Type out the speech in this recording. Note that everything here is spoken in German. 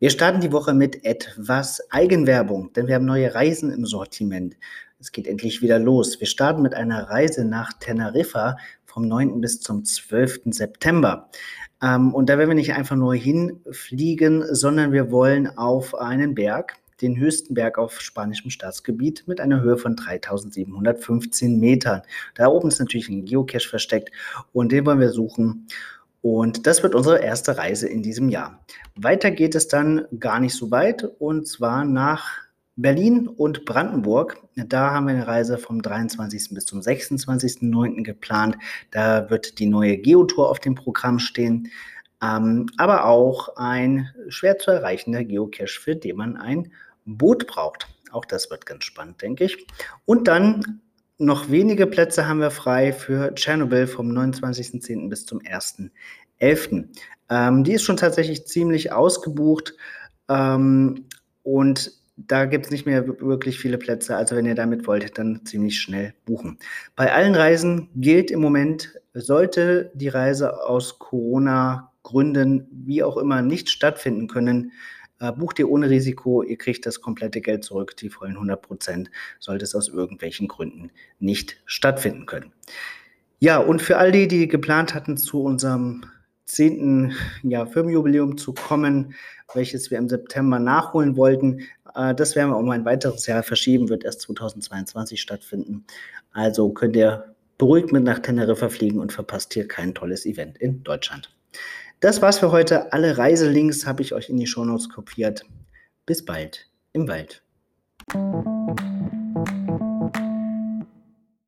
Wir starten die Woche mit etwas Eigenwerbung, denn wir haben neue Reisen im Sortiment. Es geht endlich wieder los. Wir starten mit einer Reise nach Teneriffa vom 9. bis zum 12. September. Ähm, und da werden wir nicht einfach nur hinfliegen, sondern wir wollen auf einen Berg, den höchsten Berg auf spanischem Staatsgebiet mit einer Höhe von 3715 Metern. Da oben ist natürlich ein Geocache versteckt und den wollen wir suchen. Und das wird unsere erste Reise in diesem Jahr. Weiter geht es dann gar nicht so weit und zwar nach Berlin und Brandenburg. Da haben wir eine Reise vom 23. bis zum 26.09. geplant. Da wird die neue Geotour auf dem Programm stehen, ähm, aber auch ein schwer zu erreichender Geocache, für den man ein Boot braucht. Auch das wird ganz spannend, denke ich. Und dann noch wenige Plätze haben wir frei für Tschernobyl vom 29.10. bis zum 1.11. Ähm, die ist schon tatsächlich ziemlich ausgebucht ähm, und da gibt es nicht mehr wirklich viele Plätze. Also wenn ihr damit wollt, dann ziemlich schnell buchen. Bei allen Reisen gilt im Moment, sollte die Reise aus Corona-Gründen, wie auch immer, nicht stattfinden können, äh, bucht ihr ohne Risiko, ihr kriegt das komplette Geld zurück, die vollen 100 Prozent, sollte es aus irgendwelchen Gründen nicht stattfinden können. Ja, und für all die, die geplant hatten, zu unserem zehnten ja, Firmenjubiläum zu kommen, welches wir im September nachholen wollten. Äh, das werden wir um ein weiteres Jahr verschieben, wird erst 2022 stattfinden. Also könnt ihr beruhigt mit nach Teneriffa fliegen und verpasst hier kein tolles Event in Deutschland. Das war's für heute. Alle Reiselinks habe ich euch in die Shownotes kopiert. Bis bald im Wald.